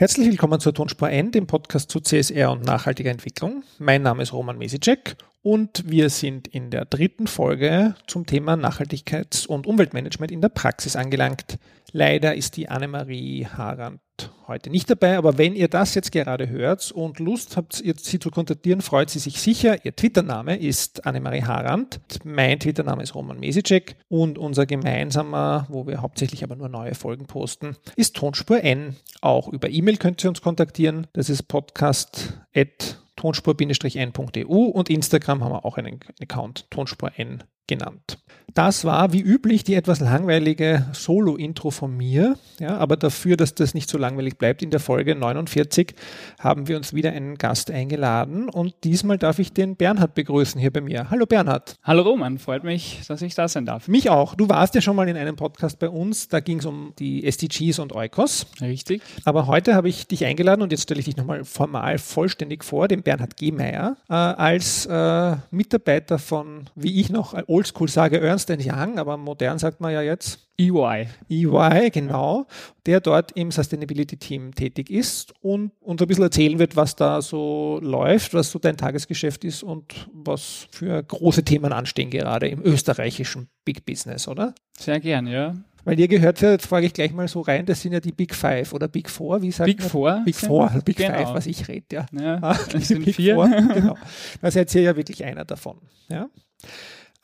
Herzlich willkommen zur Tonspur N, dem Podcast zu CSR und nachhaltiger Entwicklung. Mein Name ist Roman Mesicek und wir sind in der dritten Folge zum Thema Nachhaltigkeits- und Umweltmanagement in der Praxis angelangt. Leider ist die Annemarie Harand heute nicht dabei, aber wenn ihr das jetzt gerade hört und Lust habt, sie zu kontaktieren, freut sie sich sicher. Ihr Twitter-Name ist Annemarie Harand. Mein Twitter-Name ist Roman Mesicek und unser gemeinsamer, wo wir hauptsächlich aber nur neue Folgen posten, ist Tonspur N. Auch über E-Mail könnt ihr uns kontaktieren. Das ist podcast@ tonspur-n.eu und Instagram haben wir auch einen Account Tonspur N genannt. Das war wie üblich die etwas langweilige Solo-Intro von mir. Ja, aber dafür, dass das nicht so langweilig bleibt, in der Folge 49 haben wir uns wieder einen Gast eingeladen und diesmal darf ich den Bernhard begrüßen hier bei mir. Hallo Bernhard. Hallo Roman, freut mich, dass ich da sein darf. Mich auch. Du warst ja schon mal in einem Podcast bei uns, da ging es um die SDGs und Eukos. Richtig. Aber heute habe ich dich eingeladen und jetzt stelle ich dich nochmal formal vollständig vor, den Bernhard Gehmeier, äh, als äh, Mitarbeiter von, wie ich noch oldschool sage, Ernst Young, aber modern sagt man ja jetzt. EY. EY, genau, der dort im Sustainability-Team tätig ist und uns ein bisschen erzählen wird, was da so läuft, was so dein Tagesgeschäft ist und was für große Themen anstehen gerade im österreichischen Big Business, oder? Sehr gern, ja. Weil ihr gehört ja, jetzt frage ich gleich mal so rein, das sind ja die Big Five oder Big Four, wie sagt Big man? Four? Big Four, Big genau. Five, was ich rede, ja. Ja, Ah, das die sind Big vier. Four, genau. Da seid ihr ja wirklich einer davon. Ja?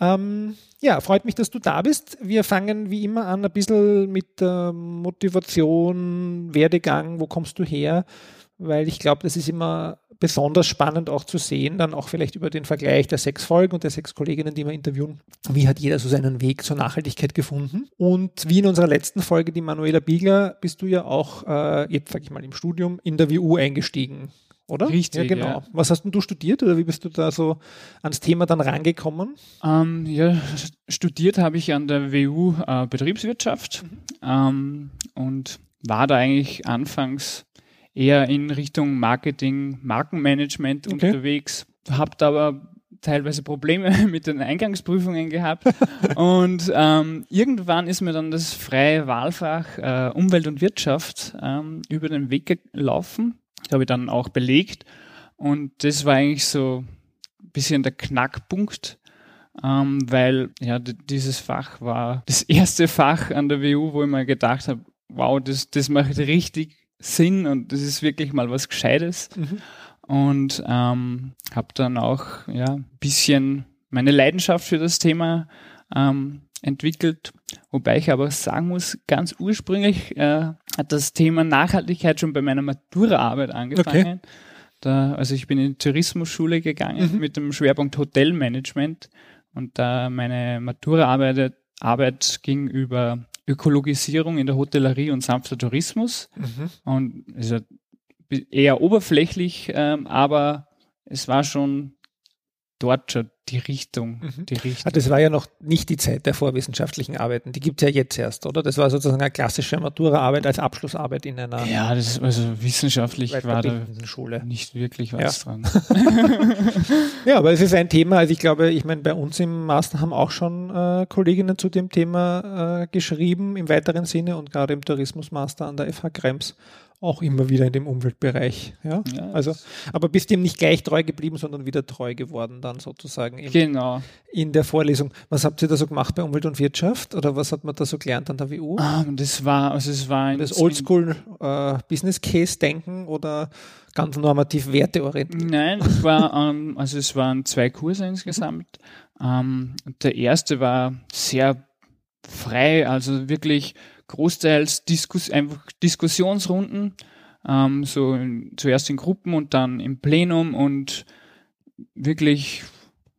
Ähm, ja, freut mich, dass du da bist. Wir fangen wie immer an, ein bisschen mit äh, Motivation, Werdegang, wo kommst du her? Weil ich glaube, das ist immer besonders spannend auch zu sehen, dann auch vielleicht über den Vergleich der sechs Folgen und der sechs Kolleginnen, die wir interviewen. Wie hat jeder so seinen Weg zur Nachhaltigkeit gefunden? Und wie in unserer letzten Folge, die Manuela Biegler, bist du ja auch, äh, jetzt sag ich mal, im Studium in der WU eingestiegen. Oder? Richtig, Ja, genau. ja. Was hast denn du studiert oder wie bist du da so ans Thema dann rangekommen? Ähm, ja, studiert habe ich an der WU äh, Betriebswirtschaft ähm, und war da eigentlich anfangs eher in Richtung Marketing, Markenmanagement Okay. unterwegs, habt aber teilweise Probleme mit den Eingangsprüfungen gehabt und ähm, irgendwann ist mir dann das freie Wahlfach äh, Umwelt und Wirtschaft ähm, über den Weg gelaufen. Das habe ich dann auch belegt. Und das war eigentlich so ein bisschen der Knackpunkt, ähm, weil ja dieses Fach war das erste Fach an der WU, wo ich mir gedacht habe, wow, das, das macht richtig Sinn und das ist wirklich mal was Gescheites. Und ähm, habe dann auch ja ein bisschen meine Leidenschaft für das Thema ähm, entwickelt, wobei ich aber sagen muss, ganz ursprünglich äh, das Thema Nachhaltigkeit schon bei meiner Maturaarbeit angefangen. Da, also ich bin in die Tourismusschule gegangen Mhm. mit dem Schwerpunkt Hotelmanagement und da meine Maturaarbeit Arbeit ging über Ökologisierung in der Hotellerie und sanfter Tourismus und ist ja eher oberflächlich, ähm, aber es war schon dort schon die Richtung, Mhm. die Ah, Richtung. Das war ja noch nicht die Zeit der vorwissenschaftlichen Arbeiten. Die gibt es ja jetzt erst, oder? Das war sozusagen eine klassische Maturaarbeit als Abschlussarbeit in einer Ja, das ist also wissenschaftlich war da Schule. nicht wirklich was dran. Ja, aber es ist ein Thema, also ich glaube, ich meine, bei uns im Master haben auch schon äh, Kolleginnen zu dem Thema äh, geschrieben im weiteren Sinne und gerade im Tourismusmaster an der FH Krems auch immer wieder in dem Umweltbereich. Ja? Ja, also, aber bist dem nicht gleich treu geblieben, sondern wieder treu geworden dann sozusagen im, Genau. in der Vorlesung. Was habt ihr da so gemacht bei Umwelt und Wirtschaft oder was hat man da so gelernt an der WU? Ähm, das war, also es war ein, Das Oldschool äh, Business Case Denken oder ganz normativ werteorientiert? Nein, es war, ähm, also es waren zwei Kurse insgesamt. Ähm, der erste war sehr frei, also wirklich großteils Diskus einfach Diskussionsrunden, ähm, so in, zuerst in Gruppen und dann im Plenum und wirklich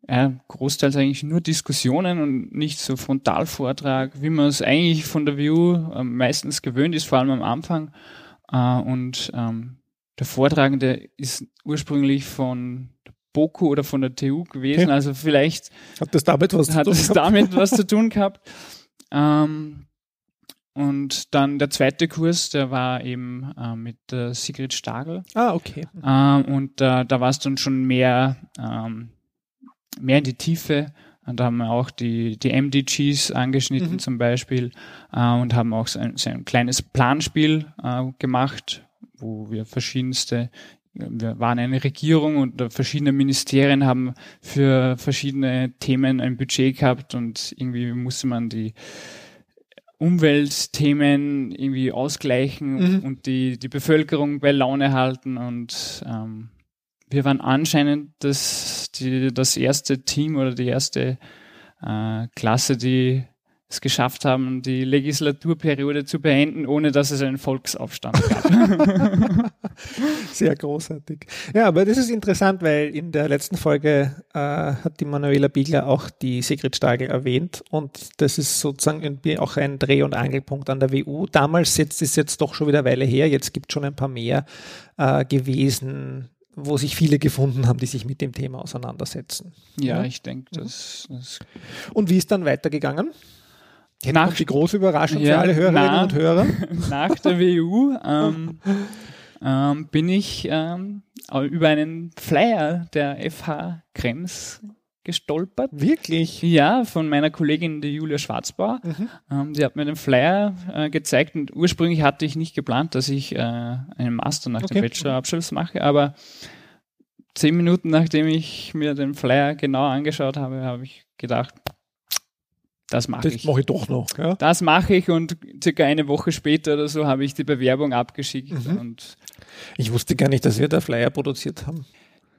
ja, großteils eigentlich nur Diskussionen und nicht so Frontalvortrag, wie man es eigentlich von der View äh, meistens gewöhnt ist, vor allem am Anfang. Äh, und ähm, der Vortragende ist ursprünglich von BOKU oder von der TU gewesen, Okay. also vielleicht Hat das damit was hat zu tun? damit was zu tun gehabt. Ähm, und dann der zweite Kurs, der war eben äh, mit der Sigrid Stagel. Ah, okay. Ähm, und äh, da war es dann schon mehr, ähm, mehr in die Tiefe. Und da haben wir auch die, die MDGs angeschnitten Mhm. zum Beispiel äh, und haben auch so ein, so ein kleines Planspiel äh, gemacht, wo wir verschiedenste wir waren eine Regierung und verschiedene Ministerien haben für verschiedene Themen ein Budget gehabt und irgendwie musste man die Umweltthemen irgendwie ausgleichen mhm. und die, die Bevölkerung bei Laune halten und ähm, wir waren anscheinend das, die, das erste Team oder die erste äh, Klasse, die es geschafft haben, die Legislaturperiode zu beenden, ohne dass es einen Volksaufstand gab. Sehr großartig. Ja, aber das ist interessant, weil in der letzten Folge äh, hat die Manuela Biegler auch die Sigrid Stagel erwähnt und das ist sozusagen irgendwie auch ein Dreh- und Angelpunkt an der WU. Damals jetzt, ist jetzt doch schon wieder eine Weile her, jetzt gibt es schon ein paar mehr äh, gewesen, wo sich viele gefunden haben, die sich mit dem Thema auseinandersetzen. Ja, ja? ich denke, das, das. Und wie ist dann weitergegangen? Nach, die große Überraschung ja, für alle Hörerinnen nach, und Hörer. Nach der WU ähm, ähm, bin ich ähm, über einen Flyer der FH Krems gestolpert. Wirklich? Ja, von meiner Kollegin, die Julia Schwarzbauer. Mhm. Ähm, die hat mir den Flyer äh, gezeigt und ursprünglich hatte ich nicht geplant, dass ich äh, einen Master nach okay. dem Bachelorabschluss mache, aber zehn Minuten nachdem ich mir den Flyer genau angeschaut habe, habe ich gedacht, das mache ich. Das mache ich doch noch. Ja? Das mache ich und circa eine Woche später oder so habe ich die Bewerbung abgeschickt. Mhm. Und ich wusste gar nicht, dass wir da Flyer produziert haben.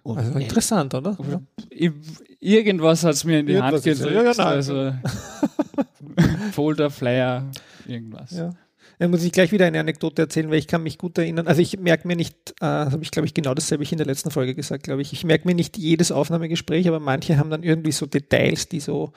Also okay. interessant, oder? Ja. Irgendwas hat es mir in die irgendwas Hand gedrückt. Ja, ja, also Folder, Flyer, irgendwas. Ja. Dann muss ich gleich wieder eine Anekdote erzählen, weil ich kann mich gut erinnern. Also ich merke mir nicht, äh, habe ich glaube ich genau dasselbe ich in der letzten Folge gesagt, glaube ich. Ich merke mir nicht jedes Aufnahmegespräch, aber manche haben dann irgendwie so Details, die so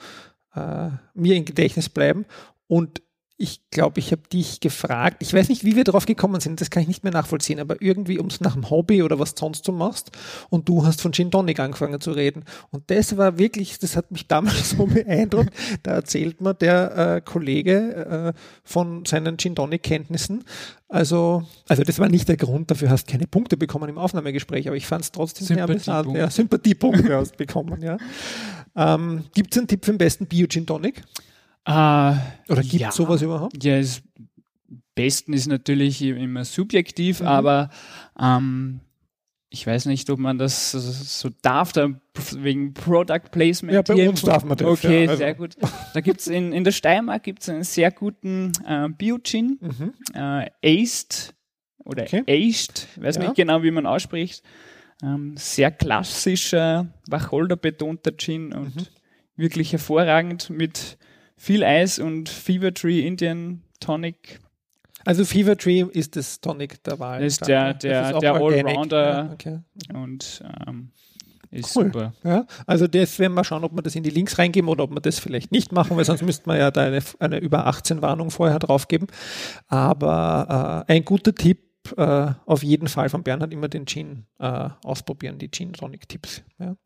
äh, mir im Gedächtnis bleiben. Und ich glaube, ich habe dich gefragt, ich weiß nicht, wie wir darauf gekommen sind, das kann ich nicht mehr nachvollziehen, aber irgendwie ums nach dem Hobby oder was sonst du machst und du hast von Gin Tonic angefangen zu reden und das war wirklich, das hat mich damals so beeindruckt, da erzählt mir der äh, Kollege äh, von seinen Gin Tonic Kenntnissen, also, also das war nicht der Grund, dafür hast keine Punkte bekommen im Aufnahmegespräch, aber ich fand es trotzdem sehr amüsant. Ja, Sympathiepunkte hast bekommen, ja. Ähm, Gibt es einen Tipp für den besten Bio-Gin Tonic? Uh, Oder gibt es ja. sowas überhaupt? Ja, das Besten ist natürlich immer subjektiv, mhm. aber ähm, ich weiß nicht, ob man das so darf, da wegen Product Placement. Ja, bei hier uns darf man das. Okay, ja, also. sehr gut. Da gibt es in, in der Steiermark gibt's einen sehr guten äh, Bio-Gin, mhm. äh, Aced oder okay. Aged, weiß ja. nicht genau, wie man ausspricht. Ähm, sehr klassischer, Wacholder-betonter Gin und mhm. wirklich hervorragend mit viel Eis und Fever Tree Indian Tonic. Also Fever Tree ist das Tonic der Wahl. Ist der, der, ist der Allrounder ja, okay. und ähm, ist cool. super. Ja, also das werden wir schauen, ob wir das in die Links reingeben oder ob wir das vielleicht nicht machen, weil sonst müsste man ja da eine, eine über 18 Warnung vorher draufgeben. Aber äh, ein guter Tipp äh, auf jeden Fall von Bernhard immer den Gin äh, ausprobieren, die Gin Tonic Tipps. Ja.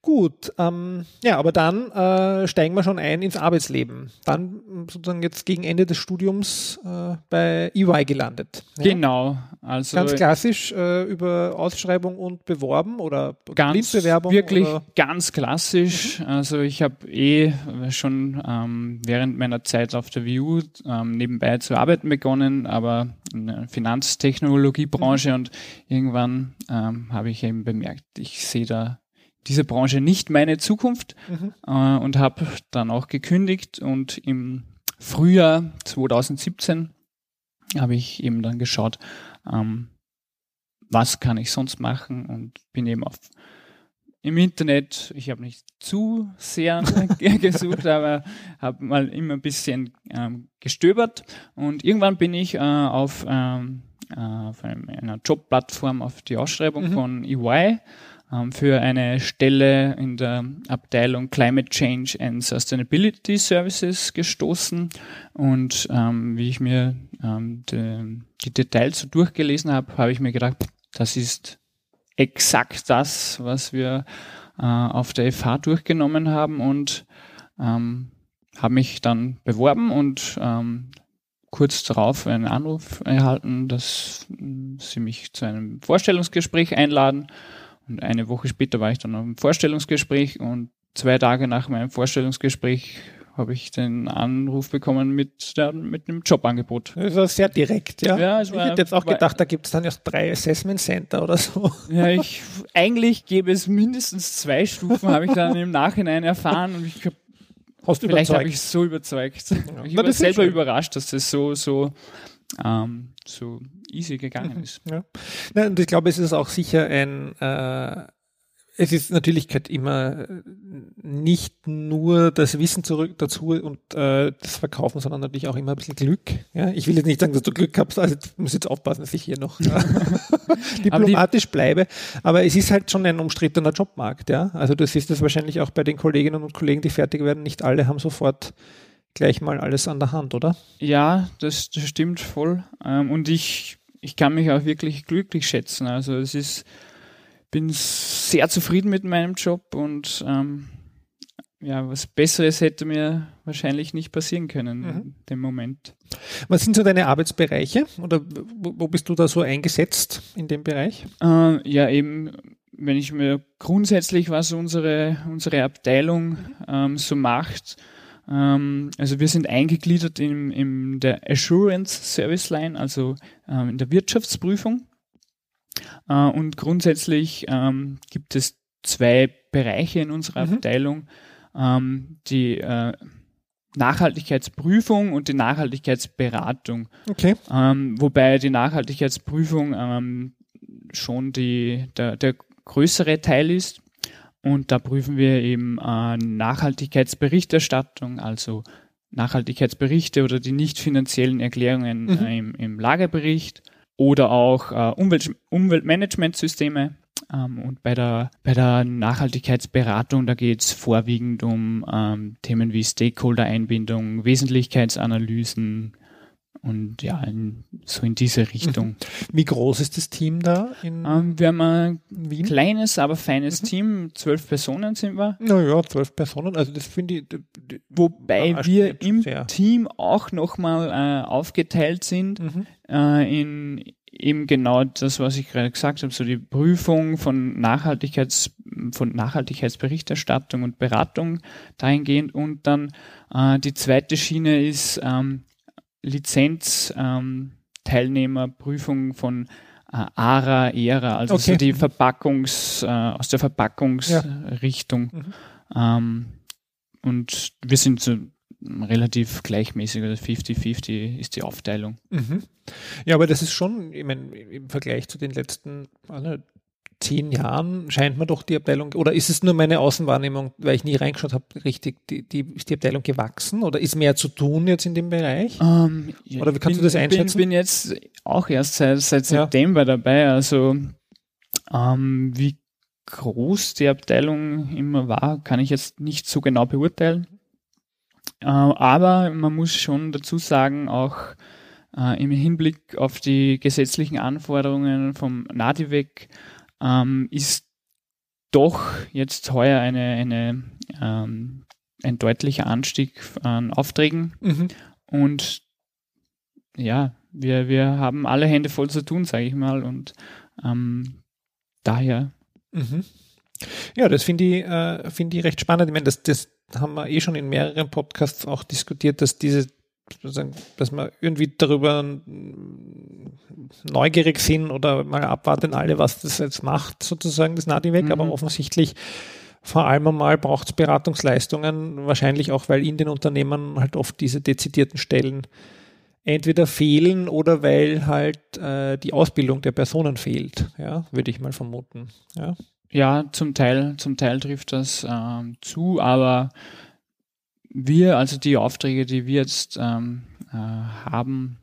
Gut, ähm, ja, aber dann äh, steigen wir schon ein ins Arbeitsleben. Dann sozusagen jetzt gegen Ende des Studiums äh, bei EY gelandet. Ja? Genau. Also ganz klassisch äh, über Ausschreibung und beworben oder ganz Blindbewerbung? Wirklich oder? ganz klassisch. Mhm. Also ich habe eh schon ähm, während meiner Zeit auf der VU ähm, nebenbei zu arbeiten begonnen, aber in der Finanztechnologiebranche mhm. und irgendwann ähm, habe ich eben bemerkt, ich sehe da diese Branche nicht meine Zukunft mhm. äh, und habe dann auch gekündigt und im Frühjahr 2017 habe ich eben dann geschaut, ähm, was kann ich sonst machen und bin eben auf im Internet, ich habe nicht zu sehr gesucht, aber habe mal immer ein bisschen ähm, gestöbert und irgendwann bin ich äh, auf, ähm, äh, auf einer Jobplattform auf die Ausschreibung mhm. von EY für eine Stelle in der Abteilung Climate Change and Sustainability Services gestoßen. Und ähm, wie ich mir ähm, die, die Details so durchgelesen habe, habe ich mir gedacht, das ist exakt das, was wir äh, auf der FH durchgenommen haben und ähm, habe mich dann beworben und ähm, kurz darauf einen Anruf erhalten, dass sie mich zu einem Vorstellungsgespräch einladen. Und eine Woche später war ich dann auf einem Vorstellungsgespräch und zwei Tage nach meinem Vorstellungsgespräch habe ich den Anruf bekommen mit, der, mit einem Jobangebot. Das war sehr direkt, ja. Ja, ich hätte jetzt auch gedacht, da gibt es dann erst drei Assessment Center oder so. Ja, ich, eigentlich gäbe es mindestens zwei Stufen, habe ich dann im Nachhinein erfahren und ich glaube, Hast du vielleicht habe ich so überzeugt. Ich Na, war selber schön. überrascht, dass das so, so, ähm, so easy gegangen ist. Ja. Na, und ich glaube, es ist auch sicher ein, äh, es ist natürlich gehört immer äh, nicht nur das Wissen zurück dazu und äh, das Verkaufen, sondern natürlich auch immer ein bisschen Glück. Ja? Ich will jetzt nicht sagen, dass du Glück hast, also ich muss jetzt aufpassen, dass ich hier noch diplomatisch bleibe, aber es ist halt schon ein umstrittener Jobmarkt. Ja? Also du siehst das wahrscheinlich auch bei den Kolleginnen und Kollegen, die fertig werden, nicht alle haben sofort gleich mal alles an der Hand, oder? Ja, das, das stimmt voll. Ähm, und ich, ich kann mich auch wirklich glücklich schätzen. Also es ist, bin sehr zufrieden mit meinem Job und ähm, ja, was Besseres hätte mir wahrscheinlich nicht passieren können Mhm. in dem Moment. Was sind so deine Arbeitsbereiche oder wo, bist du da so eingesetzt in dem Bereich? Äh, ja, eben, wenn ich mir grundsätzlich, was unsere, unsere Abteilung ähm, so macht, also wir sind eingegliedert in, in der Assurance Service Line, also ähm, in der Wirtschaftsprüfung. Äh, und grundsätzlich ähm, gibt es zwei Bereiche in unserer Mhm. Abteilung. Ähm, die äh, Nachhaltigkeitsprüfung und die Nachhaltigkeitsberatung. Okay. Ähm, wobei die Nachhaltigkeitsprüfung ähm, schon die, der, der größere Teil ist. Und da prüfen wir eben äh, Nachhaltigkeitsberichterstattung, also Nachhaltigkeitsberichte oder die nicht finanziellen Erklärungen Mhm. äh, im, im Lagerbericht oder auch äh, Umwelt, Umweltmanagementsysteme. Ähm, und bei der, bei der Nachhaltigkeitsberatung, da geht es vorwiegend um ähm, Themen wie Stakeholder-Einbindung, Wesentlichkeitsanalysen und ja, in, so in diese Richtung. Wie groß ist das Team da in Ähm, wir haben ein Wien? kleines, aber feines Team, zwölf Personen sind wir. Naja, zwölf Personen. Also das finde ich. d- d- Wobei Ja, wir im sehr. Team auch nochmal äh, aufgeteilt sind Mhm. äh, in eben genau das, was ich gerade gesagt habe, so die Prüfung von Nachhaltigkeits, von Nachhaltigkeitsberichterstattung und Beratung dahingehend und dann äh, die zweite Schiene ist ähm, Lizenz ähm, von äh, ARA, ERA, also so Okay. die Verpackungs, äh, aus der Verpackungsrichtung. Mhm. Ähm, und wir sind so relativ gleichmäßig, also 50-50 ist die Aufteilung. Mhm. Ja, aber das ist schon, ich meine, im Vergleich zu den letzten zehn Jahren scheint mir doch die Abteilung, oder ist es nur meine Außenwahrnehmung, weil ich nie reingeschaut habe, richtig, die, die, ist die Abteilung gewachsen oder ist mehr zu tun jetzt in dem Bereich? Ähm, ja, Oder wie kannst bin, du das einschätzen? Ich bin, bin jetzt auch erst seit, seit Ja. September dabei, also ähm, wie groß die Abteilung immer war, kann ich jetzt nicht so genau beurteilen. Äh, aber man muss schon dazu sagen, auch äh, im Hinblick auf die gesetzlichen Anforderungen vom NADIVEC ähm, ist doch jetzt heuer eine, eine, ähm, ein deutlicher Anstieg an Aufträgen Mhm. und ja, wir, wir haben alle Hände voll zu tun, sage ich mal. Und ähm, daher, Mhm. Ja, das finde ich, äh, finde ich recht spannend. Ich meine, das, das haben wir eh schon in mehreren Podcasts auch diskutiert, dass diese, dass wir irgendwie darüber neugierig sind oder mal abwarten alle, was das jetzt macht, sozusagen, das Nadiweg, Mhm. aber offensichtlich vor allem einmal braucht es Beratungsleistungen, wahrscheinlich auch, weil in den Unternehmen halt oft diese dezidierten Stellen entweder fehlen oder weil halt äh, die Ausbildung der Personen fehlt, ja, würde ich mal vermuten. Ja. ja, zum Teil, zum Teil trifft das ähm, zu, aber wir, also die Aufträge, die wir jetzt ähm, äh, haben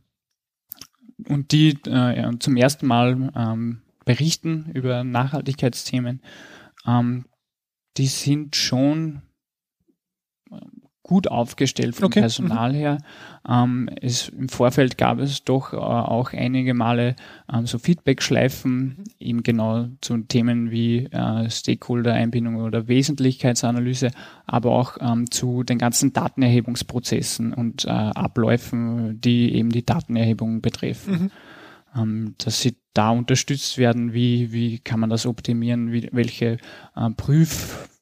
und die äh, zum ersten Mal ähm, berichten über Nachhaltigkeitsthemen, ähm, die sind schon gut aufgestellt vom Okay, Personal her. Ähm, es, Im Vorfeld gab es doch äh, auch einige Male ähm, so Feedback-Schleifen, eben genau zu Themen wie äh, Stakeholder-Einbindung oder Wesentlichkeitsanalyse, aber auch ähm, zu den ganzen Datenerhebungsprozessen und äh, Abläufen, die eben die Datenerhebung betreffen. Mhm. Ähm, dass sie da unterstützt werden, wie, wie kann man das optimieren, wie, welche äh,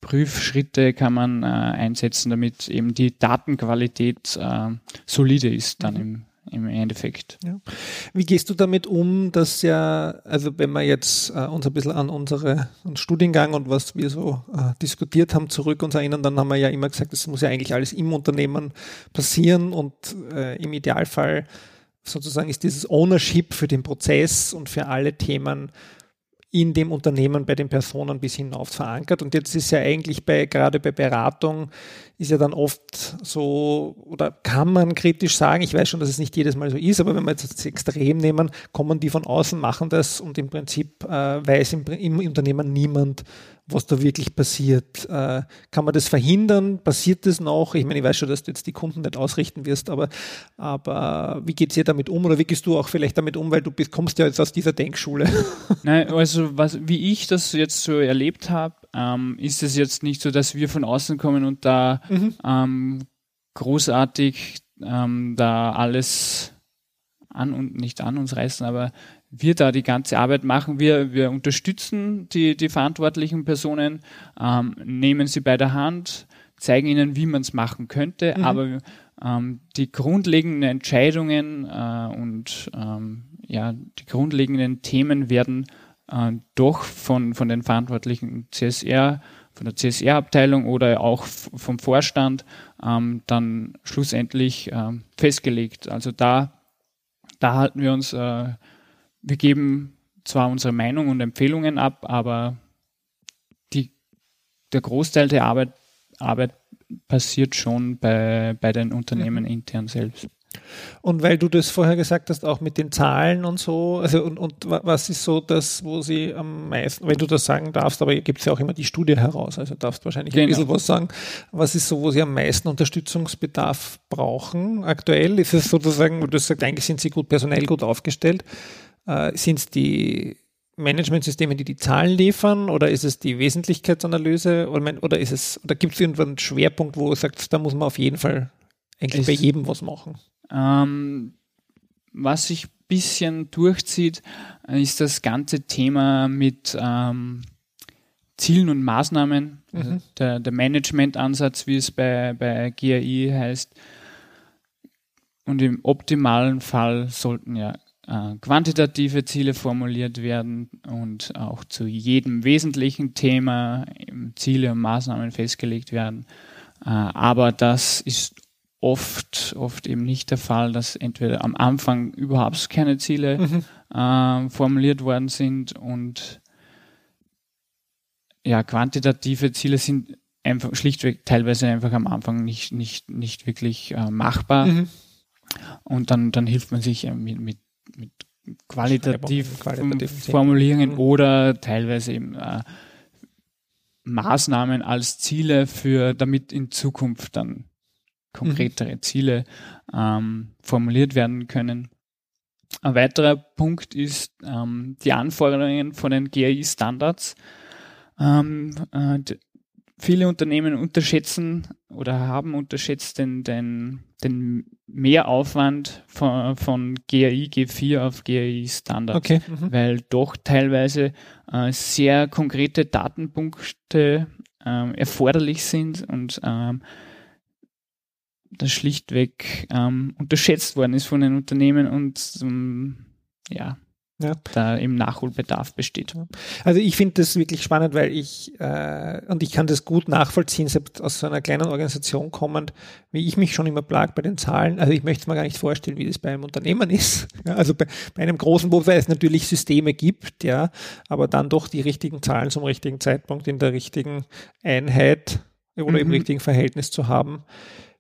Prüfschritte kann man äh, einsetzen, damit eben die Datenqualität äh, solide ist dann mhm. im, im Endeffekt. Ja. Wie gehst du damit um, dass ja, also wenn wir jetzt äh, uns ein bisschen an unsere an Studiengang und was wir so äh, diskutiert haben zurück uns erinnern, dann haben wir ja immer gesagt, das muss ja eigentlich alles im Unternehmen passieren und äh, im Idealfall sozusagen ist dieses Ownership für den Prozess und für alle Themen in dem Unternehmen bei den Personen bis hinauf verankert. Und jetzt ist ja eigentlich bei, gerade bei Beratung, ist ja dann oft so, oder kann man kritisch sagen, ich weiß schon, dass es nicht jedes Mal so ist, aber wenn wir jetzt das Extrem nehmen, kommen die von außen, machen das und im Prinzip äh, weiß im, im Unternehmen niemand, was da wirklich passiert. Äh, kann man das verhindern? Passiert das noch? Ich meine, ich weiß schon, dass du jetzt die Kunden nicht ausrichten wirst, aber, aber wie geht es dir damit um oder wie gehst du auch vielleicht damit um, weil du bist, kommst ja jetzt aus dieser Denkschule? Nein, also was, wie ich das jetzt so erlebt habe, ähm, ist es jetzt nicht so, dass wir von außen kommen und da mhm. ähm, großartig ähm, da alles an und nicht an uns reißen, aber wir da die ganze Arbeit machen. Wir, wir unterstützen die, die verantwortlichen Personen, ähm, nehmen sie bei der Hand, zeigen ihnen, wie man es machen könnte, mhm. aber ähm, die grundlegenden Entscheidungen äh, und ähm, ja, die grundlegenden Themen werden äh, doch von, von den verantwortlichen CSR, von der CSR-Abteilung oder auch vom Vorstand ähm, dann schlussendlich äh, festgelegt. Also da, da halten wir uns äh, wir geben zwar unsere Meinung und Empfehlungen ab, aber die, der Großteil der Arbeit, Arbeit passiert schon bei, bei den Unternehmen mhm. intern selbst. Und weil du das vorher gesagt hast, auch mit den Zahlen und so, also und, und was ist so das, wo sie am meisten, wenn du das sagen darfst, aber gibt es ja auch immer die Studie heraus, also darfst wahrscheinlich genau. ein bisschen was sagen, was ist so, wo sie am meisten Unterstützungsbedarf brauchen aktuell? Ist es sozusagen, du hast gesagt, eigentlich sind sie gut personell gut aufgestellt, äh, Sind es die Managementsysteme, die die Zahlen liefern, oder ist es die Wesentlichkeitsanalyse, oder, oder ist es, oder gibt es irgendwann einen Schwerpunkt, wo du sagst, da muss man auf jeden Fall eigentlich bei jedem was machen? Ähm, was sich ein bisschen durchzieht, ist das ganze Thema mit ähm, Zielen und Maßnahmen, also mhm. der, der Management-Ansatz, wie es bei, bei GAI heißt. Und im optimalen Fall sollten ja äh, quantitative Ziele formuliert werden und auch zu jedem wesentlichen Thema Ziele und Maßnahmen festgelegt werden. Äh, aber das ist oft, oft eben nicht der Fall, dass entweder am Anfang überhaupt keine Ziele mhm. äh, formuliert worden sind und ja, quantitative Ziele sind einfach schlichtweg teilweise einfach am Anfang nicht, nicht, nicht wirklich äh, machbar. Mhm. Und dann, dann hilft man sich mit, mit mit qualitativ, qualitativ Formulierungen mhm. oder teilweise eben äh, Maßnahmen als Ziele für, damit in Zukunft dann konkretere mhm. Ziele ähm, formuliert werden können. Ein weiterer Punkt ist ähm, die Anforderungen von den GAI-Standards. Ähm, äh, viele Unternehmen unterschätzen oder haben unterschätzt den, den, den Mehraufwand von, von GAI G4 auf GAI Standard, okay. mhm. weil doch teilweise äh, sehr konkrete Datenpunkte äh, erforderlich sind und ähm, das schlichtweg ähm, unterschätzt worden ist von den Unternehmen und ähm, ja, ja. da im Nachholbedarf besteht. Also ich finde das wirklich spannend, weil ich, äh, und ich kann das gut nachvollziehen, selbst aus so einer kleinen Organisation kommend, wie ich mich schon immer plag bei den Zahlen. Also ich möchte es mir gar nicht vorstellen, wie das bei einem Unternehmen ist. Ja, also bei, bei einem großen, wobei es natürlich Systeme gibt, ja, aber dann doch die richtigen Zahlen zum richtigen Zeitpunkt in der richtigen Einheit oder mhm. im richtigen Verhältnis zu haben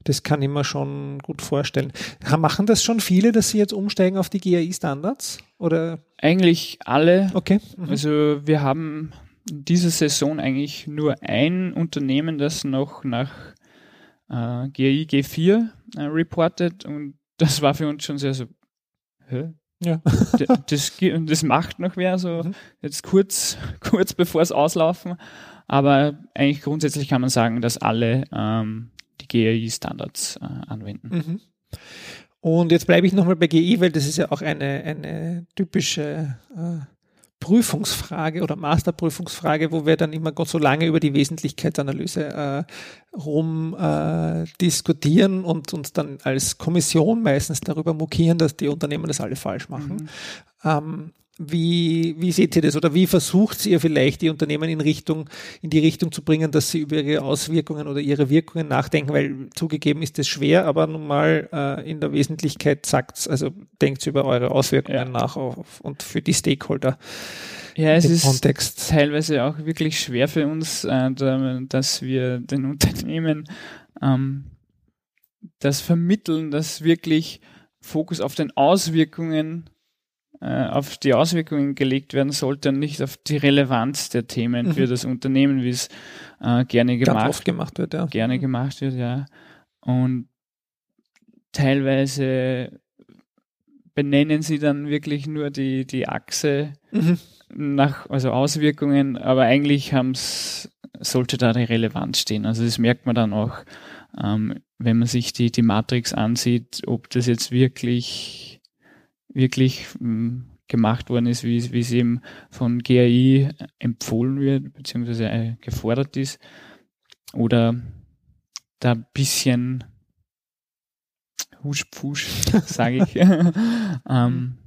das kann ich mir schon gut vorstellen. Machen das schon viele, dass sie jetzt umsteigen auf die GAI-Standards? Oder? Eigentlich alle. Okay. Mhm. Also wir haben diese Saison eigentlich nur ein Unternehmen, das noch nach äh, GAI G4 äh, reportet und das war für uns schon sehr so, hä? Ja. das, das macht noch wer, so mhm. jetzt kurz, kurz bevor es auslaufen. Aber eigentlich grundsätzlich kann man sagen, dass alle ähm, die GAI-Standards äh, anwenden. Mhm. Und jetzt bleibe ich nochmal bei GI, weil das ist ja auch eine, eine typische äh, Prüfungsfrage oder Masterprüfungsfrage, wo wir dann immer Gott so lange über die Wesentlichkeitsanalyse äh, rum äh, diskutieren und uns dann als Kommission meistens darüber mokieren, dass die Unternehmen das alle falsch machen. Mhm. Ähm, wie, wie seht ihr das oder wie versucht ihr vielleicht die Unternehmen in Richtung, in die Richtung zu bringen, dass sie über ihre Auswirkungen oder ihre Wirkungen nachdenken? Weil zugegeben ist das schwer, aber nun mal äh, in der Wesentlichkeit sagt's, also denkt über eure Auswirkungen ja. nach auf, und für die Stakeholder. Ja, es ist Kontext. teilweise auch wirklich schwer für uns, äh, dass wir den Unternehmen ähm, das vermitteln, dass wirklich Fokus auf den Auswirkungen äh, auf die Auswirkungen gelegt werden sollte und nicht auf die Relevanz der Themen mhm. für das Unternehmen, wie es äh, gerne gemacht, oft gemacht wird, ja. Gerne mhm. gemacht wird, ja. Und teilweise benennen sie dann wirklich nur die, die Achse mhm. nach, also Auswirkungen, aber eigentlich haben's, sollte da die Relevanz stehen. Also das merkt man dann auch, ähm, wenn man sich die, die Matrix ansieht, ob das jetzt wirklich wirklich hm, gemacht worden ist, wie, wie es eben von GAI empfohlen wird, beziehungsweise äh, gefordert ist, oder da ein bisschen Husch-Pfusch, sage ich, ähm,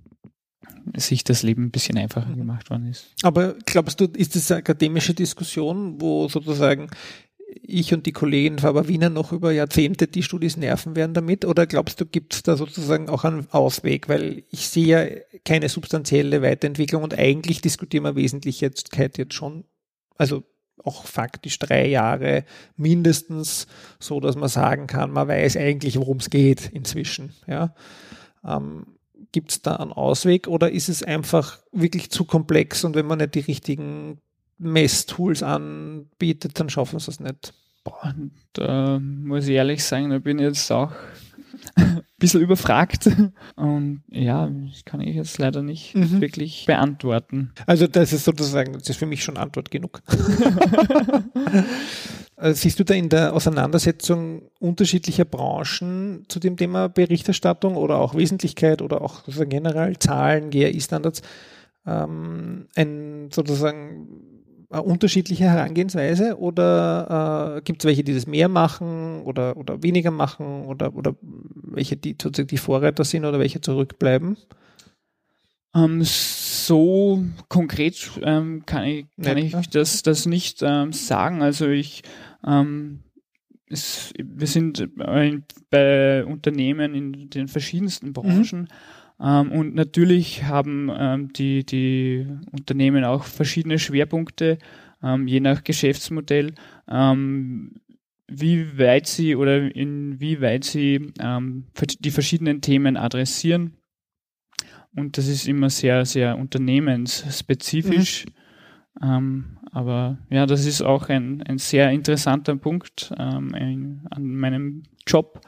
sich das Leben ein bisschen einfacher gemacht worden ist. Aber glaubst du, ist das eine akademische Diskussion, wo sozusagen ich und die Kollegen Faber Wiener noch über Jahrzehnte die Studis nerven werden damit? Oder glaubst du, gibt es da sozusagen auch einen Ausweg? Weil ich sehe ja keine substanzielle Weiterentwicklung und eigentlich diskutieren wir Wesentlichkeit jetzt schon, also auch faktisch drei Jahre mindestens, so dass man sagen kann, man weiß eigentlich, worum es geht inzwischen. Ja. Ähm, Gibt es da einen Ausweg oder ist es einfach wirklich zu komplex und wenn man nicht die richtigen Messtools anbietet, dann schaffen sie es nicht. Boah, da muss ich ehrlich sagen, da bin ich jetzt auch ein bisschen überfragt. Und ja, das kann ich jetzt leider nicht mhm. wirklich beantworten. Also das ist sozusagen, das ist für mich schon Antwort genug. Äh, siehst du da in der Auseinandersetzung unterschiedlicher Branchen zu dem Thema Berichterstattung oder auch Wesentlichkeit oder auch generell Zahlen, GRI-Standards ähm, ein sozusagen eine unterschiedliche Herangehensweise oder äh, gibt es welche, die das mehr machen oder, oder weniger machen oder, oder welche, die sozusagen die Vorreiter sind oder welche zurückbleiben? Ähm, so konkret ähm, kann ich, kann ich das, das nicht ähm, sagen. Also ich ähm, es, wir sind bei Unternehmen in den verschiedensten Branchen. Mhm. Ähm, und natürlich haben ähm, die, die Unternehmen auch verschiedene Schwerpunkte, ähm, je nach Geschäftsmodell, wie weit sie oder inwieweit sie die verschiedenen Themen adressieren. Und das ist immer sehr, sehr unternehmensspezifisch. Mhm. Aber ja, das ist auch ein, ein sehr interessanter Punkt an meinem Job.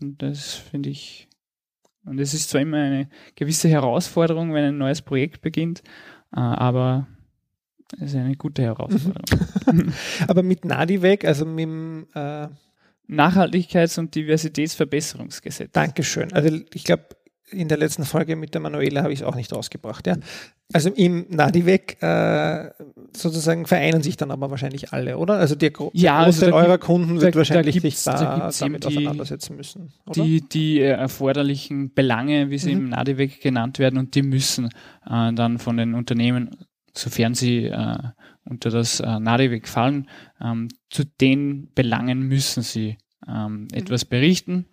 Und das finde ich und es ist zwar immer eine gewisse Herausforderung, wenn ein neues Projekt beginnt, äh, aber es ist eine gute Herausforderung. aber mit NADIVEC, also mit dem äh Nachhaltigkeits- und Diversitätsverbesserungsgesetz. Dankeschön. Also ich glaube, in der letzten Folge mit der Manuela habe ich es auch nicht rausgebracht. Ja? Also im Nadivec äh, sozusagen vereinen sich dann aber wahrscheinlich alle, oder? Also der, Gro ja, also Großteil also eurer Kunden wird da, wahrscheinlich da sich da, da damit die, auseinandersetzen müssen. Oder? Die, die äh, erforderlichen Belange, wie sie mhm. im Nadivec genannt werden, und die müssen äh, dann von den Unternehmen, sofern sie äh, unter das äh, Nadivec fallen, ähm, zu den Belangen müssen sie ähm, mhm. etwas berichten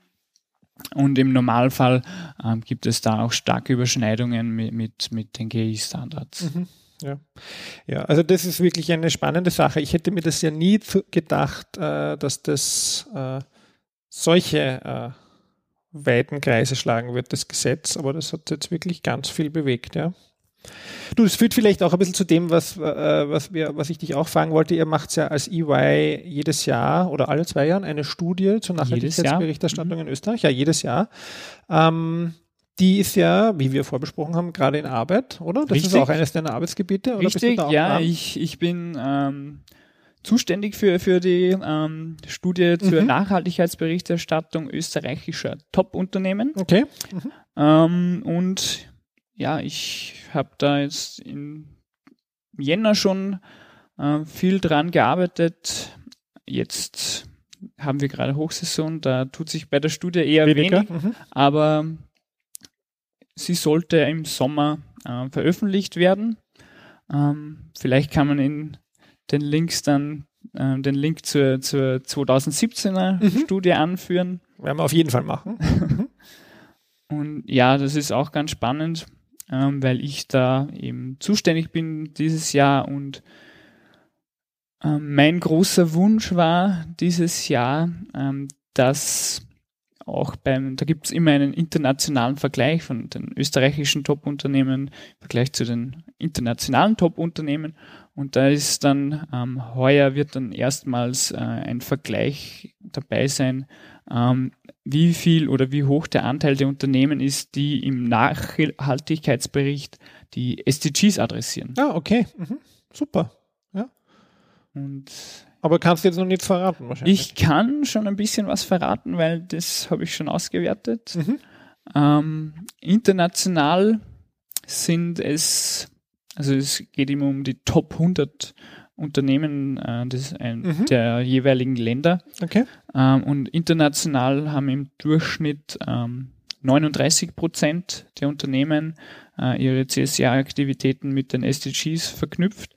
und im Normalfall ähm, gibt es da auch starke Überschneidungen mit, mit, mit den GI-Standards. Mhm. Ja. ja, also das ist wirklich eine spannende Sache. Ich hätte mir das ja nie gedacht, äh, dass das äh, solche äh, weiten Kreise schlagen wird, das Gesetz, aber das hat jetzt wirklich ganz viel bewegt, ja. Du, es führt vielleicht auch ein bisschen zu dem, was, äh, was, wir, was ich dich auch fragen wollte. Ihr macht ja als EY jedes Jahr oder alle zwei Jahren eine Studie zur Nachhaltigkeitsberichterstattung mhm. in Österreich. Ja, jedes Jahr. Ähm, die ist ja, wie wir vorbesprochen haben, gerade in Arbeit, oder? Das Richtig. ist auch eines deiner Arbeitsgebiete. Oder Richtig, ja. Ich, ich bin ähm, zuständig für, für die ähm, Studie zur mhm. Nachhaltigkeitsberichterstattung österreichischer Top-Unternehmen. Okay. Mhm. Ähm, und ja, ich habe da jetzt in Jänner schon äh, viel dran gearbeitet. Jetzt haben wir gerade Hochsaison, da tut sich bei der Studie eher Weniger. wenig, mhm. aber sie sollte im Sommer äh, veröffentlicht werden. Ähm, vielleicht kann man in den Links dann äh, den Link zur, zur 2017er mhm. Studie anführen. Werden wir auf jeden Fall machen. Und ja, das ist auch ganz spannend, ähm, weil ich da eben zuständig bin dieses Jahr und ähm, mein großer Wunsch war dieses Jahr, ähm, dass auch beim, da gibt es immer einen internationalen Vergleich von den österreichischen Top-Unternehmen im Vergleich zu den internationalen Top-Unternehmen. Und da ist dann, ähm, heuer wird dann erstmals äh, ein Vergleich dabei sein, ähm, wie viel oder wie hoch der Anteil der Unternehmen ist, die im Nachhaltigkeitsbericht die SDGs adressieren. Ah, okay. Mhm. Super. Ja. Und aber kannst du jetzt noch nichts verraten wahrscheinlich? Ich kann schon ein bisschen was verraten, weil das habe ich schon ausgewertet. Mhm. Ähm, international sind es, also es geht immer um die Top 100 Unternehmen äh, des, äh, mhm. der jeweiligen Länder. Okay. Ähm, und international haben im Durchschnitt ähm, 39 Prozent der Unternehmen äh, ihre CSR-Aktivitäten mit den SDGs verknüpft.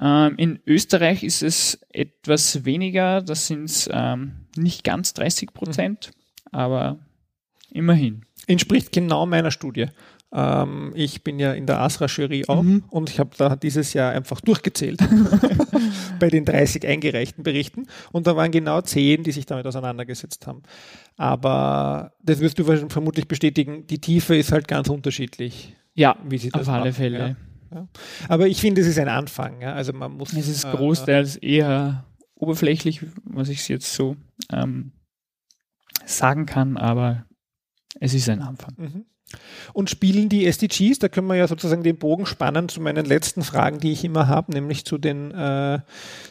Ähm, in Österreich ist es etwas weniger, das sind ähm, nicht ganz 30 Prozent, mhm. aber immerhin. Entspricht genau meiner Studie. Ähm, ich bin ja in der ASRA-Jury auch mhm. und ich habe da dieses Jahr einfach durchgezählt bei den 30 eingereichten Berichten und da waren genau 10, die sich damit auseinandergesetzt haben. Aber das wirst du vermutlich bestätigen, die Tiefe ist halt ganz unterschiedlich. Ja, wie sie das auf alle Fälle. Ja. Ja. Aber ich finde, es ist ein Anfang. Ja. Also man muss. Es ist äh, großteils eher oberflächlich, was ich jetzt so ähm, sagen kann, aber es ist ein Anfang. Mhm. Und spielen die SDGs, da können wir ja sozusagen den Bogen spannen zu meinen letzten Fragen, die ich immer habe, nämlich zu den, äh,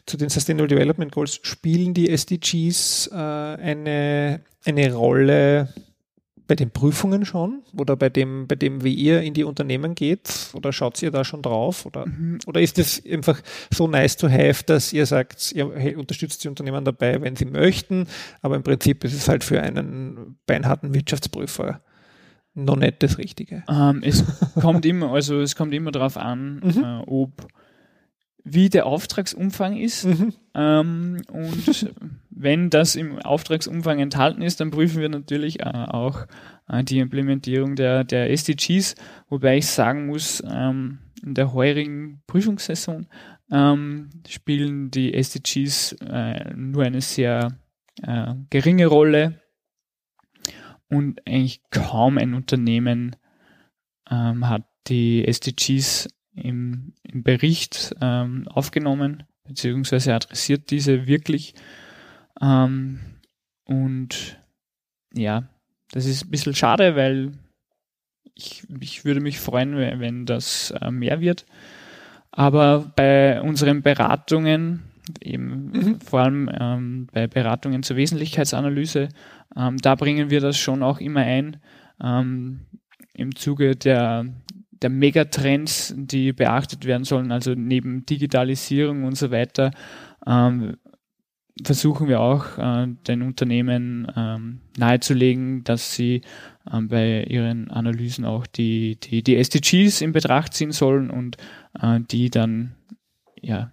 zu den Sustainable Development Goals. Spielen die SDGs äh, eine, eine Rolle bei den Prüfungen schon oder bei dem, bei dem, wie ihr in die Unternehmen geht? Oder schaut ihr da schon drauf? Oder, mhm. oder ist es einfach so nice to have, dass ihr sagt, ihr unterstützt die Unternehmen dabei, wenn sie möchten, aber im Prinzip ist es halt für einen beinharten Wirtschaftsprüfer noch nicht das Richtige. Ähm, es kommt immer, also es kommt immer darauf an, mhm. äh, ob wie der Auftragsumfang ist. Mhm. Ähm, und wenn das im Auftragsumfang enthalten ist, dann prüfen wir natürlich äh, auch äh, die Implementierung der, der SDGs, wobei ich sagen muss, ähm, in der heurigen Prüfungssaison ähm, spielen die SDGs äh, nur eine sehr äh, geringe Rolle und eigentlich kaum ein Unternehmen ähm, hat die SDGs im, im Bericht ähm, aufgenommen, beziehungsweise adressiert diese wirklich. Ähm, und ja, das ist ein bisschen schade, weil ich, ich würde mich freuen, wenn das äh, mehr wird. Aber bei unseren Beratungen, eben mhm. vor allem ähm, bei Beratungen zur Wesentlichkeitsanalyse, ähm, da bringen wir das schon auch immer ein. Ähm, Im Zuge der der Megatrends, die beachtet werden sollen, also neben Digitalisierung und so weiter, ähm, versuchen wir auch äh, den Unternehmen ähm, nahezulegen, dass sie ähm, bei ihren Analysen auch die, die, die SDGs in Betracht ziehen sollen und äh, die dann ja,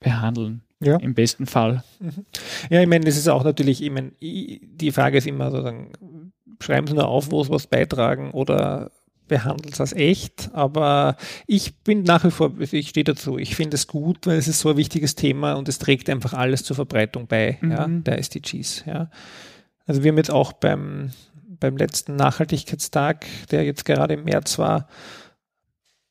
behandeln. Ja. Im besten Fall. Mhm. Ja, ich meine, das ist auch natürlich, ich meine, die Frage ist immer sozusagen, schreiben Sie nur auf, wo Sie was beitragen oder behandelt es als echt, aber ich bin nach wie vor, ich stehe dazu, ich finde es gut, weil es ist so ein wichtiges Thema und es trägt einfach alles zur Verbreitung bei, mhm. ja, der SDGs, ja. Also wir haben jetzt auch beim, beim letzten Nachhaltigkeitstag, der jetzt gerade im März war,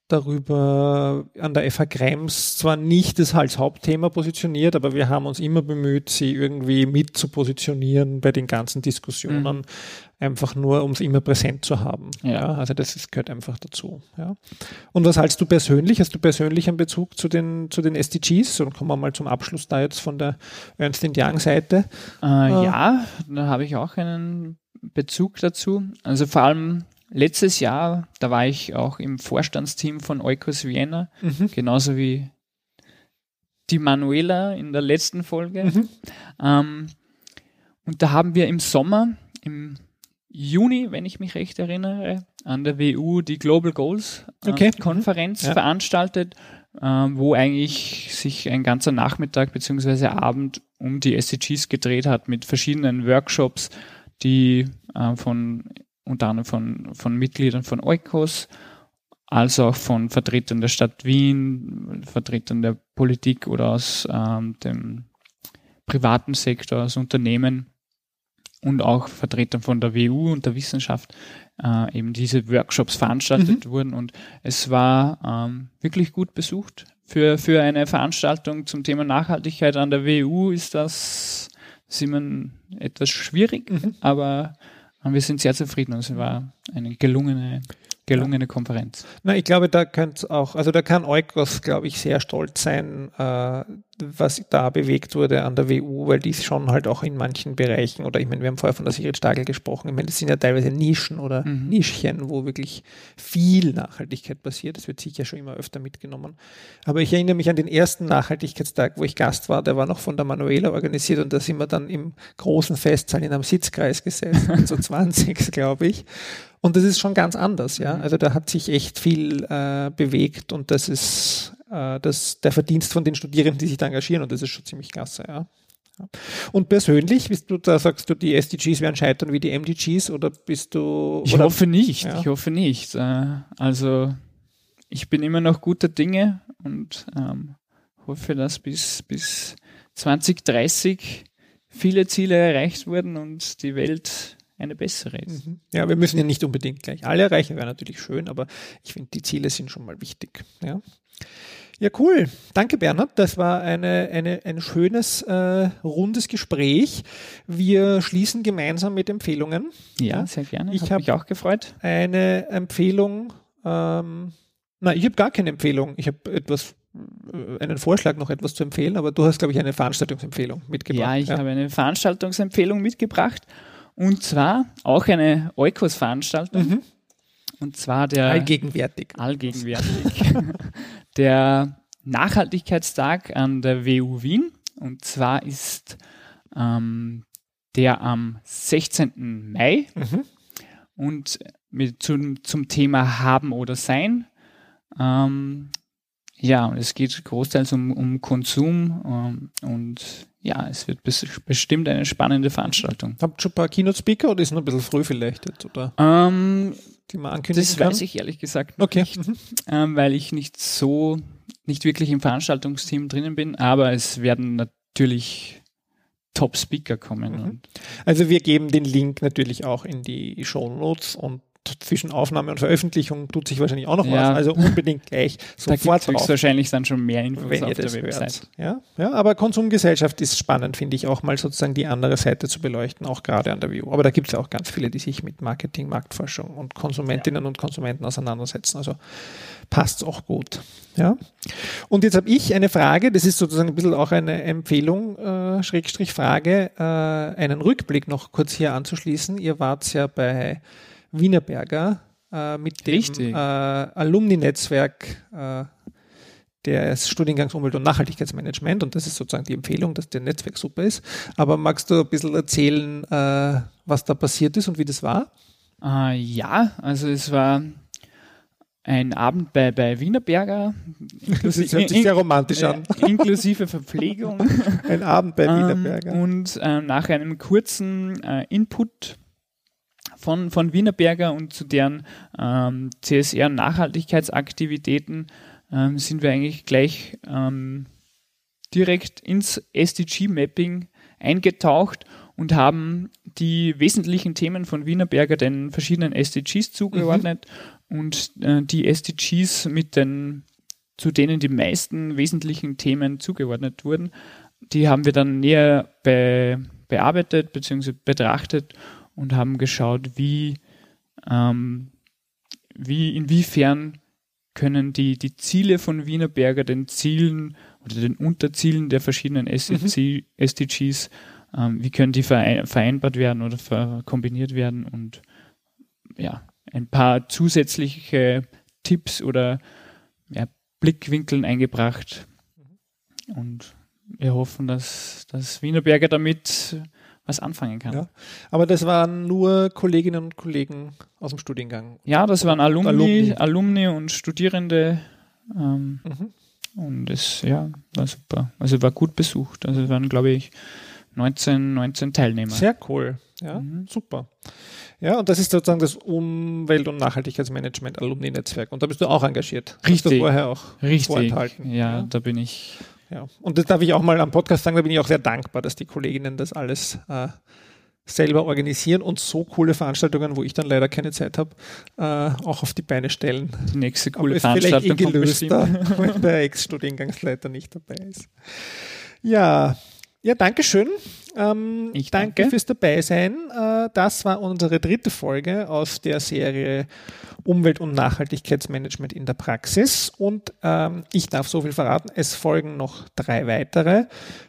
darüber an der FH Krems zwar nicht das als Hauptthema positioniert, aber wir haben uns immer bemüht, sie irgendwie mit zu positionieren bei den ganzen Diskussionen, mhm. einfach nur, um es immer präsent zu haben. Ja. ja also das ist, gehört einfach dazu. Ja. Und was hältst du persönlich? Hast du persönlich einen Bezug zu den, zu den SDGs? Und kommen wir mal zum Abschluss da jetzt von der Ernst Young Seite. Äh, äh, ja, da habe ich auch einen Bezug dazu. Also vor allem letztes Jahr, da war ich auch im Vorstandsteam von Eukos Vienna, Mhm. genauso wie die Manuela in der letzten Folge. Mhm. Ähm, und da haben wir im Sommer, im Juni, wenn ich mich recht erinnere, an der WU die Global Goals äh, Okay. Konferenz Ja. veranstaltet, ähm, wo eigentlich sich ein ganzer Nachmittag bzw. Abend um die SDGs gedreht hat mit verschiedenen Workshops, die äh, von unter anderem von, von Mitgliedern von Eukos, als auch von Vertretern der Stadt Wien, Vertretern der Politik oder aus ähm, dem privaten Sektor, aus Unternehmen und auch Vertretern von der WU und der Wissenschaft äh, eben diese Workshops veranstaltet wurden und es war ähm, wirklich gut besucht. Für, für eine Veranstaltung zum Thema Nachhaltigkeit an der WU ist das ist immer etwas schwierig, Mhm. aber äh, wir sind sehr zufrieden. Also es war eine gelungene, gelungene Konferenz. Na, ich glaube, da könnte auch, also da kann Eukos, glaube ich, sehr stolz sein, äh, was da bewegt wurde an der WU, weil die schon halt auch in manchen Bereichen, oder ich meine, wir haben vorher von der Sigrid Stagel gesprochen, ich meine, das sind ja teilweise Nischen oder Mhm. Nischchen, wo wirklich viel Nachhaltigkeit passiert. Das wird sicher schon immer öfter mitgenommen. Aber ich erinnere mich an den ersten Nachhaltigkeitstag, wo ich Gast war, der war noch von der Manuela organisiert und da sind wir dann im großen Festsaal in einem Sitzkreis gesessen, so 20, glaube ich. Und das ist schon ganz anders, ja. Also da hat sich echt viel äh, bewegt und das ist äh, das, der Verdienst von den Studierenden, die sich da engagieren und das ist schon ziemlich klasse, ja. Ja. Und persönlich, bist du da, sagst du, die SDGs werden scheitern wie die MDGs oder bist du Ich oder, hoffe nicht, Ja. ich hoffe nicht. Äh, Also ich bin immer noch guter Dinge und ähm, hoffe, dass bis, bis 2030 viele Ziele erreicht wurden und die Welt eine bessere ist. Mhm. Ja, wir müssen ja nicht unbedingt gleich alle erreichen, wäre natürlich schön, aber ich finde, die Ziele sind schon mal wichtig. Ja, ja cool. Danke, Bernhard. Das war eine, eine, ein schönes, äh, rundes Gespräch. Wir schließen gemeinsam mit Empfehlungen. Ja, sehr gerne. Ich Ich hab- habe mich auch gefreut. Eine Empfehlung, ähm, na, ich habe gar keine Empfehlung. Ich habe etwas, äh, einen Vorschlag, noch etwas zu empfehlen, aber du hast, glaube ich, eine Veranstaltungsempfehlung mitgebracht. Ja, ich habe eine Veranstaltungsempfehlung mitgebracht und zwar auch eine Eukos-Veranstaltung Mhm. und zwar der Allgegenwärtig. allgegenwärtig. der Nachhaltigkeitstag an der WU Wien. Und zwar ist ähm, der am 16. Mai Mhm. und mit zum, zum Thema Haben oder Sein. Ähm, ja, und es geht großteils um, um Konsum ähm, und ja, es wird bes bestimmt eine spannende Veranstaltung. Habt ihr schon ein paar Keynote-Speaker oder ist noch ein bisschen früh vielleicht jetzt? Oder Ähm, die man ankündigen das kann? weiß ich ehrlich gesagt noch Okay. nicht. Ähm, weil ich nicht so, nicht wirklich im Veranstaltungsteam drinnen bin, aber es werden natürlich Top-Speaker kommen. Mhm. Also wir geben den Link natürlich auch in die Show Notes und zwischen Aufnahme und Veröffentlichung tut sich wahrscheinlich auch noch Ja. was. Also unbedingt gleich da sofort es drauf. wahrscheinlich dann schon mehr Infos wenn auf ihr der Website. Ja, ja, aber Konsumgesellschaft ist spannend, finde ich, auch mal sozusagen die andere Seite zu beleuchten, auch gerade an der View. Aber da gibt es ja auch ganz viele, die sich mit Marketing, Marktforschung und Konsumentinnen und Konsumenten auseinandersetzen. Also passt auch gut. Ja. Und jetzt habe ich eine Frage, das ist sozusagen ein bisschen auch eine Empfehlung, äh, Schrägstrich Frage, äh, einen Rückblick noch kurz hier anzuschließen. Ihr wart ja bei Wienerberger äh, mit dem äh, Alumni-Netzwerk äh, des Studiengangs Umwelt- und Nachhaltigkeitsmanagement und das ist sozusagen die Empfehlung, dass der Netzwerk super ist. Aber magst du ein bisschen erzählen, äh, was da passiert ist und wie das war? Äh, ja, also es war ein Abend bei, bei Wienerberger. Das hört sich sehr romantisch an. Äh, inklusive Verpflegung. Ein Abend bei Ähm, Wienerberger. und ähm, nach einem kurzen äh, Input von, von Wienerberger und zu deren ähm, CSR- und Nachhaltigkeitsaktivitäten ähm, sind wir eigentlich gleich ähm, direkt ins SDG-Mapping eingetaucht und haben die wesentlichen Themen von Wienerberger den verschiedenen SDGs zugeordnet und äh, die SDGs mit den zu denen die meisten wesentlichen Themen zugeordnet wurden, die haben wir dann näher be bearbeitet bzw. betrachtet und haben geschaut, wie, ähm, wie inwiefern können die, die Ziele von Wienerberger den Zielen oder den Unterzielen der verschiedenen SDG, SDGs, ähm, wie können die verein vereinbart werden oder kombiniert werden und ja, ein paar zusätzliche Tipps oder ja, Blickwinkeln eingebracht. Und wir hoffen, dass, dass Wienerberger damit was anfangen kann. Ja. Aber das waren nur Kolleginnen und Kollegen aus dem Studiengang. Ja, das waren Alumni, Alumni, Alumni und Studierende. Ähm, mhm. Und es ja, war super. Also war gut besucht. Also es waren, glaube ich, 19, 19 Teilnehmer. Sehr cool. Ja, mhm. super. Ja, und das ist sozusagen das Umwelt- und Nachhaltigkeitsmanagement Alumni-Netzwerk. Und da bist du auch engagiert. Richtig. Vorher auch Richtig. vorenthalten. Ja, ja, da bin ich. Ja, und das darf ich auch mal am Podcast sagen, da bin ich auch sehr dankbar, dass die Kolleginnen das alles äh, selber organisieren und so coole Veranstaltungen, wo ich dann leider keine Zeit habe, äh, auch auf die Beine stellen. Die nächste coole Aber Veranstaltung vielleicht eh gelöster, wenn der Ex-Studiengangsleiter nicht dabei ist. Ja, ja, danke schön. Ähm, ich danke. danke fürs Dabeisein. Äh, das war unsere dritte Folge aus der Serie Umwelt- und Nachhaltigkeitsmanagement in der Praxis. Und ähm, ich darf so viel verraten, es folgen noch drei weitere,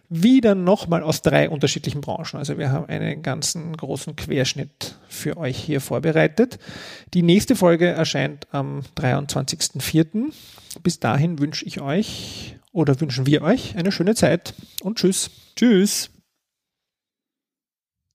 wieder nochmal aus drei unterschiedlichen Branchen. Also wir haben einen ganzen großen Querschnitt für euch hier vorbereitet. Die nächste Folge erscheint am 23.04. Bis dahin wünsche ich euch oder wünschen wir euch eine schöne Zeit und tschüss. Tschüss.